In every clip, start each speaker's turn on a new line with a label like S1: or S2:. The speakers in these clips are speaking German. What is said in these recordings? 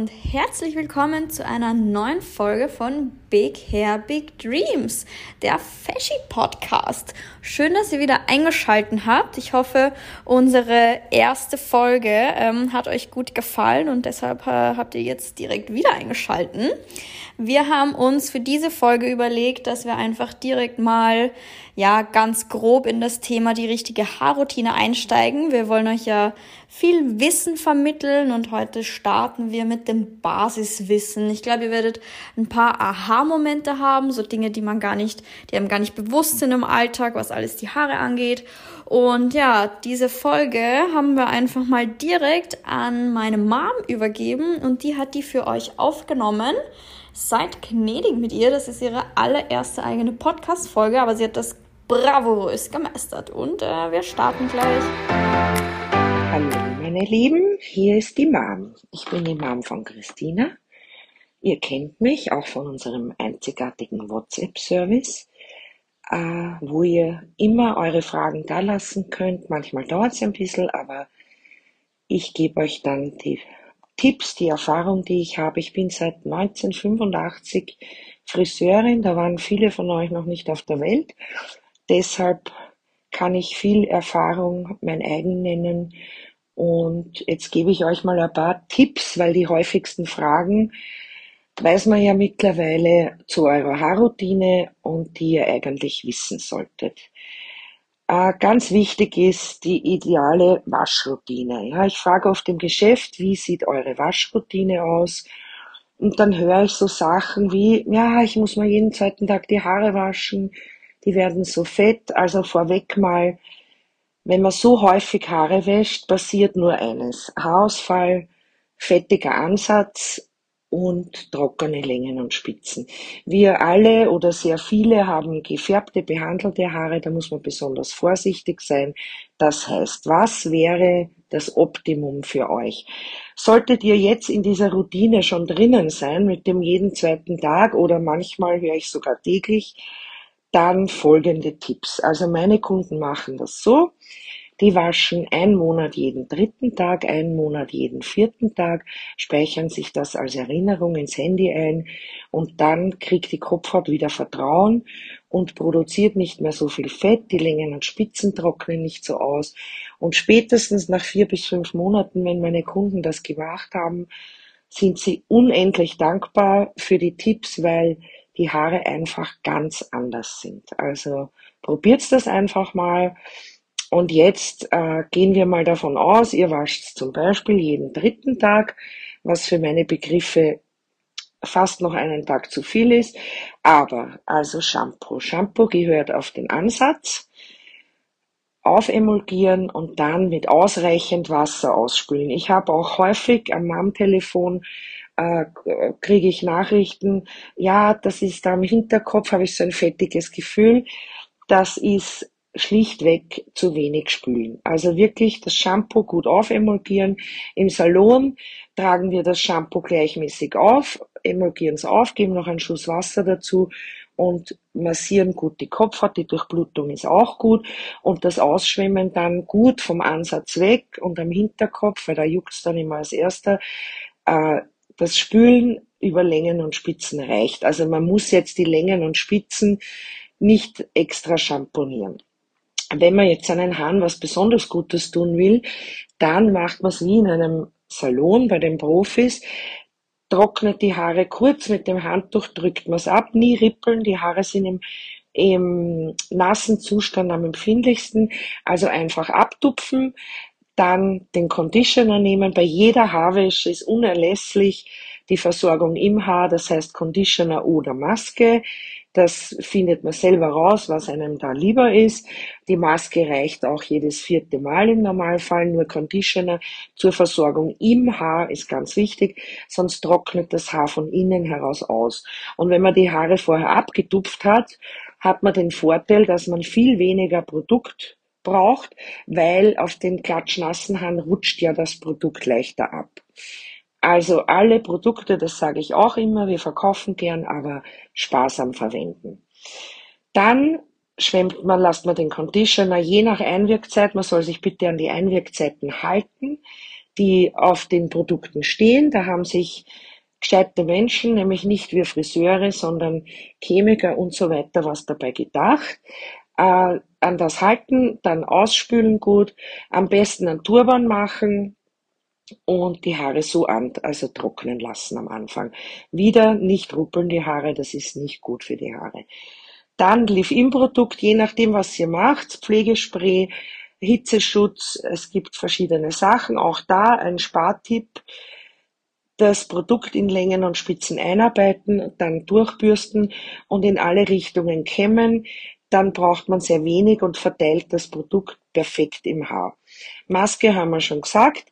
S1: und herzlich willkommen zu einer neuen Folge von Big Hair Big Dreams, der Fashion Podcast. Schön, dass ihr wieder eingeschaltet habt. Ich hoffe, unsere erste Folge ähm, hat euch gut gefallen und deshalb äh, habt ihr jetzt direkt wieder eingeschaltet. Wir haben uns für diese Folge überlegt, dass wir einfach direkt mal ja ganz grob in das Thema die richtige Haarroutine einsteigen. Wir wollen euch ja viel Wissen vermitteln und heute starten wir mit dem Basiswissen. Ich glaube, ihr werdet ein paar Aha-Momente haben, so Dinge, die man gar nicht, die einem gar nicht bewusst sind im Alltag, was alles die Haare angeht. Und ja, diese Folge haben wir einfach mal direkt an meine Mom übergeben und die hat die für euch aufgenommen. Seid gnädig mit ihr, das ist ihre allererste eigene Podcast-Folge, aber sie hat das bravourös gemeistert. Und äh, wir starten gleich.
S2: Hallo meine Lieben, hier ist die Mom. Ich bin die Mom von Christina. Ihr kennt mich auch von unserem einzigartigen WhatsApp-Service, äh, wo ihr immer eure Fragen da lassen könnt. Manchmal dauert es ein bisschen, aber ich gebe euch dann die Tipps, die Erfahrung, die ich habe. Ich bin seit 1985 Friseurin, da waren viele von euch noch nicht auf der Welt. Deshalb kann ich viel Erfahrung mein eigen nennen. Und jetzt gebe ich euch mal ein paar Tipps, weil die häufigsten Fragen weiß man ja mittlerweile zu eurer Haarroutine und die ihr eigentlich wissen solltet. Äh, ganz wichtig ist die ideale Waschroutine. Ja, ich frage oft im Geschäft, wie sieht eure Waschroutine aus? Und dann höre ich so Sachen wie, ja, ich muss mal jeden zweiten Tag die Haare waschen, die werden so fett. Also vorweg mal, wenn man so häufig Haare wäscht, passiert nur eines. Haarausfall, fettiger Ansatz und trockene Längen und Spitzen. Wir alle oder sehr viele haben gefärbte, behandelte Haare, da muss man besonders vorsichtig sein. Das heißt, was wäre das Optimum für euch? Solltet ihr jetzt in dieser Routine schon drinnen sein, mit dem jeden zweiten Tag oder manchmal höre ich sogar täglich, dann folgende Tipps. Also meine Kunden machen das so. Die waschen einen Monat jeden dritten Tag, einen Monat jeden vierten Tag, speichern sich das als Erinnerung ins Handy ein und dann kriegt die Kopfhaut wieder Vertrauen und produziert nicht mehr so viel Fett, die Längen und Spitzen trocknen nicht so aus und spätestens nach vier bis fünf Monaten, wenn meine Kunden das gemacht haben, sind sie unendlich dankbar für die Tipps, weil die Haare einfach ganz anders sind. Also probiert das einfach mal. Und jetzt äh, gehen wir mal davon aus, ihr wascht zum Beispiel jeden dritten Tag, was für meine Begriffe fast noch einen Tag zu viel ist. Aber also Shampoo. Shampoo gehört auf den Ansatz. Aufemulgieren und dann mit ausreichend Wasser ausspülen. Ich habe auch häufig am Mom-Telefon äh, kriege ich Nachrichten, ja, das ist da im Hinterkopf, habe ich so ein fettiges Gefühl. Das ist schlichtweg zu wenig spülen. Also wirklich das Shampoo gut aufemulgieren. Im Salon tragen wir das Shampoo gleichmäßig auf, emulgieren es auf, geben noch einen Schuss Wasser dazu und massieren gut die Kopfhaut, die Durchblutung ist auch gut und das Ausschwemmen dann gut vom Ansatz weg und am Hinterkopf, weil da juckt es dann immer als erster, äh, das Spülen über Längen und Spitzen reicht. Also man muss jetzt die Längen und Spitzen nicht extra schamponieren. Wenn man jetzt seinen Haaren was besonders Gutes tun will, dann macht man es wie in einem Salon bei den Profis, trocknet die Haare kurz mit dem Handtuch, drückt man es ab, nie rippeln, die Haare sind im, im nassen Zustand am empfindlichsten, also einfach abtupfen, dann den Conditioner nehmen. Bei jeder Haarwäsche ist unerlässlich die Versorgung im Haar, das heißt Conditioner oder Maske. Das findet man selber raus, was einem da lieber ist. Die Maske reicht auch jedes vierte Mal im Normalfall, nur Conditioner zur Versorgung im Haar ist ganz wichtig, sonst trocknet das Haar von innen heraus aus. Und wenn man die Haare vorher abgetupft hat, hat man den Vorteil, dass man viel weniger Produkt braucht, weil auf den klatschnassen Haaren rutscht ja das Produkt leichter ab. Also alle Produkte, das sage ich auch immer, wir verkaufen gern, aber sparsam verwenden. Dann schwemmt man, lasst man den Conditioner je nach Einwirkzeit, man soll sich bitte an die Einwirkzeiten halten. die auf den Produkten stehen. Da haben sich gescheite Menschen, nämlich nicht wir Friseure, sondern Chemiker und so weiter, was dabei gedacht. Äh, an das halten, dann ausspülen gut, am besten einen Turban machen und die Haare so an, also trocknen lassen am Anfang. Wieder nicht ruppeln die Haare, das ist nicht gut für die Haare. Dann Leave-In-Produkt, je nachdem, was ihr macht, Pflegespray, Hitzeschutz, es gibt verschiedene Sachen. Auch da ein Spartipp, das Produkt in Längen und Spitzen einarbeiten, dann durchbürsten und in alle Richtungen kämmen. Dann braucht man sehr wenig und verteilt das Produkt perfekt im Haar. Maske haben wir schon gesagt,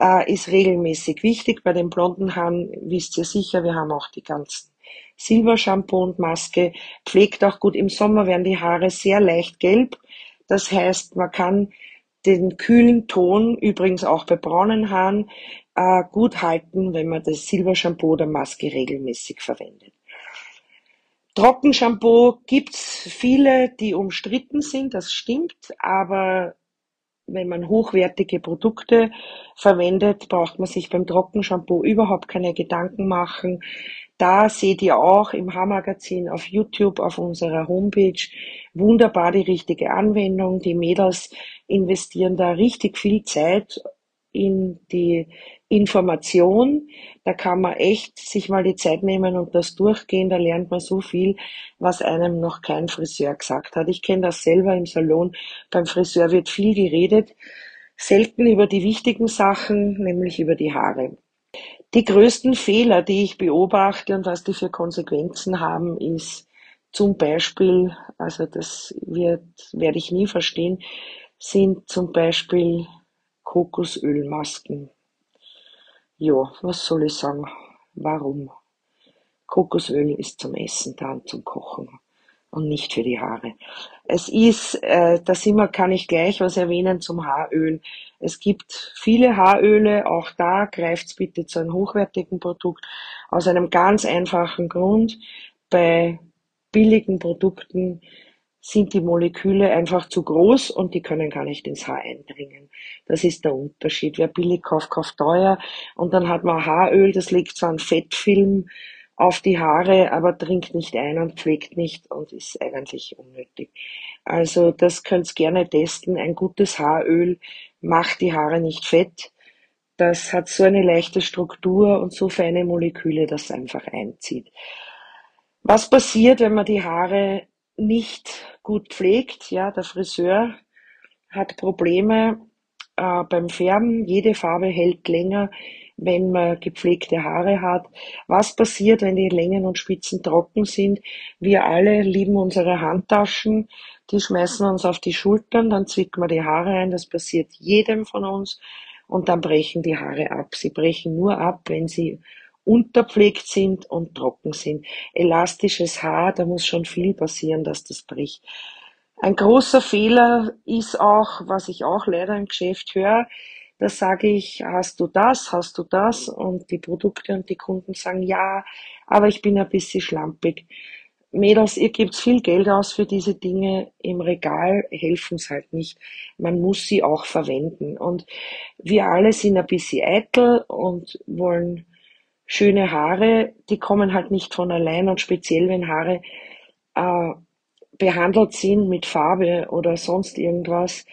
S2: äh, ist regelmäßig wichtig. Bei den blonden Haaren wisst ihr sicher, wir haben auch die ganzen Silbershampoo und Maske, pflegt auch gut. Im Sommer werden die Haare sehr leicht gelb. Das heißt, man kann den kühlen Ton, übrigens auch bei braunen Haaren, äh, gut halten, wenn man das Silbershampoo oder Maske regelmäßig verwendet. Trockenshampoo gibt's viele, die umstritten sind, das stimmt, aber wenn man hochwertige Produkte verwendet, braucht man sich beim Trockenshampoo überhaupt keine Gedanken machen. Da seht ihr auch im Haarmagazin auf YouTube auf unserer Homepage wunderbar die richtige Anwendung. Die Mädels investieren da richtig viel Zeit in die Information. Da kann man echt sich mal die Zeit nehmen und das durchgehen. Da lernt man so viel, was einem noch kein Friseur gesagt hat. Ich kenne das selber im Salon. Beim Friseur wird viel geredet, selten über die wichtigen Sachen, nämlich über die Haare. Die größten Fehler, die ich beobachte und was die für Konsequenzen haben, ist zum Beispiel, also das wird, werde ich nie verstehen, sind zum Beispiel Kokosölmasken. Ja, was soll ich sagen? Warum? Kokosöl ist zum Essen da und zum Kochen und nicht für die Haare. Es ist, äh, da sind kann ich gleich was erwähnen zum Haaröl. Es gibt viele Haaröle, auch da greift's bitte zu einem hochwertigen Produkt aus einem ganz einfachen Grund. Bei billigen Produkten sind die Moleküle einfach zu groß und die können gar nicht ins Haar eindringen. Das ist der Unterschied. Wer billig kauft, kauft teuer und dann hat man Haaröl, das legt zwar einen Fettfilm auf die Haare, aber trinkt nicht ein und pflegt nicht und ist eigentlich unnötig. Also das könnt ihr gerne testen. Ein gutes Haaröl macht die Haare nicht fett. Das hat so eine leichte Struktur und so feine Moleküle, dass es einfach einzieht. Was passiert, wenn man die Haare nicht gut pflegt. Ja, der Friseur hat Probleme äh, beim Färben. Jede Farbe hält länger, wenn man gepflegte Haare hat. Was passiert, wenn die Längen und Spitzen trocken sind? Wir alle lieben unsere Handtaschen. Die schmeißen uns auf die Schultern, dann zwicken wir die Haare ein. Das passiert jedem von uns. Und dann brechen die Haare ab. Sie brechen nur ab, wenn sie unterpflegt sind und trocken sind. Elastisches Haar, da muss schon viel passieren, dass das bricht. Ein großer Fehler ist auch, was ich auch leider im Geschäft höre, da sage ich, hast du das, hast du das? Und die Produkte und die Kunden sagen, ja, aber ich bin ein bisschen schlampig. Mädels, ihr gebt viel Geld aus für diese Dinge. Im Regal helfen es halt nicht. Man muss sie auch verwenden. Und wir alle sind ein bisschen eitel und wollen schöne Haare, die kommen halt nicht von allein und speziell wenn Haare äh, behandelt sind mit Farbe oder sonst irgendwas,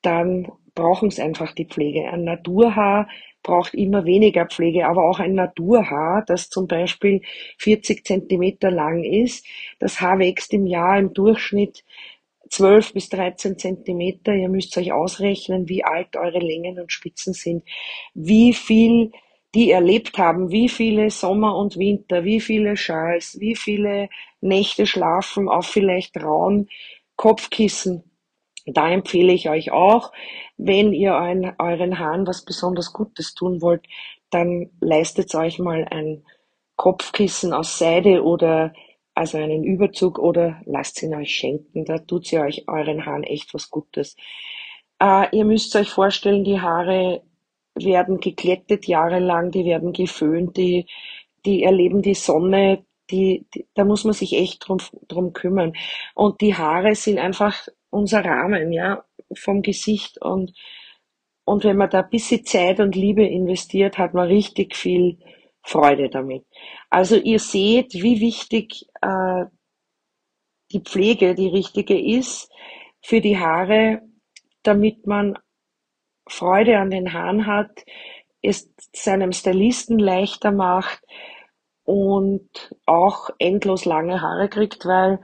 S2: dann brauchen es einfach die Pflege. Ein Naturhaar braucht immer weniger Pflege, aber auch ein Naturhaar, das zum Beispiel 40 Zentimeter lang ist, das Haar wächst im Jahr im Durchschnitt 12 bis 13 Zentimeter. Ihr müsst euch ausrechnen, wie alt eure Längen und Spitzen sind, wie viel die erlebt haben, wie viele Sommer und Winter, wie viele Schals, wie viele Nächte schlafen auf vielleicht rauen Kopfkissen. Da empfehle ich euch auch, wenn ihr euren, euren Haaren was besonders Gutes tun wollt, dann leistet euch mal ein Kopfkissen aus Seide oder also einen Überzug oder lasst ihn euch schenken. Da tut sie euch euren Haaren echt was Gutes. Äh, ihr müsst euch vorstellen, die Haare werden geklettet jahrelang, die werden geföhnt, die, die erleben die Sonne, die, die, da muss man sich echt drum, drum kümmern. Und die Haare sind einfach unser Rahmen, ja, vom Gesicht und Und wenn man da ein bisschen Zeit und Liebe investiert, hat man richtig viel Freude damit. Also ihr seht, wie wichtig äh, die Pflege, die richtige ist für die Haare, damit man Freude an den Haaren hat, es seinem Stylisten leichter macht und auch endlos lange Haare kriegt, weil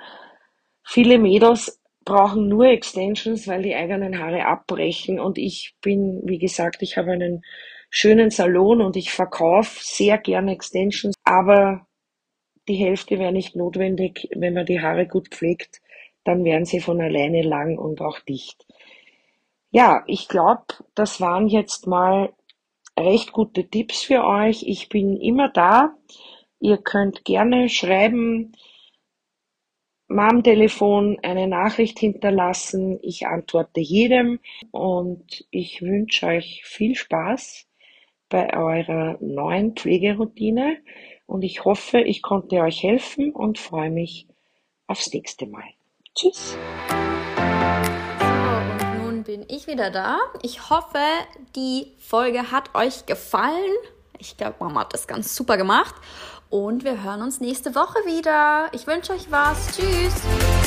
S2: viele Mädels brauchen nur Extensions, weil die eigenen Haare abbrechen und ich bin, wie gesagt, ich habe einen schönen Salon und ich verkaufe sehr gerne Extensions, aber die Hälfte wäre nicht notwendig, wenn man die Haare gut pflegt, dann wären sie von alleine lang und auch dicht. Ja, ich glaube, das waren jetzt mal recht gute Tipps für euch. Ich bin immer da. Ihr könnt gerne schreiben, am Telefon eine Nachricht hinterlassen. Ich antworte jedem und ich wünsche euch viel Spaß bei eurer neuen Pflegeroutine und ich hoffe, ich konnte euch helfen und freue mich aufs nächste Mal. Tschüss!
S1: Ich wieder da. Ich hoffe, die Folge hat euch gefallen. Ich glaube, Mama hat das ganz super gemacht. Und wir hören uns nächste Woche wieder. Ich wünsche euch was. Tschüss.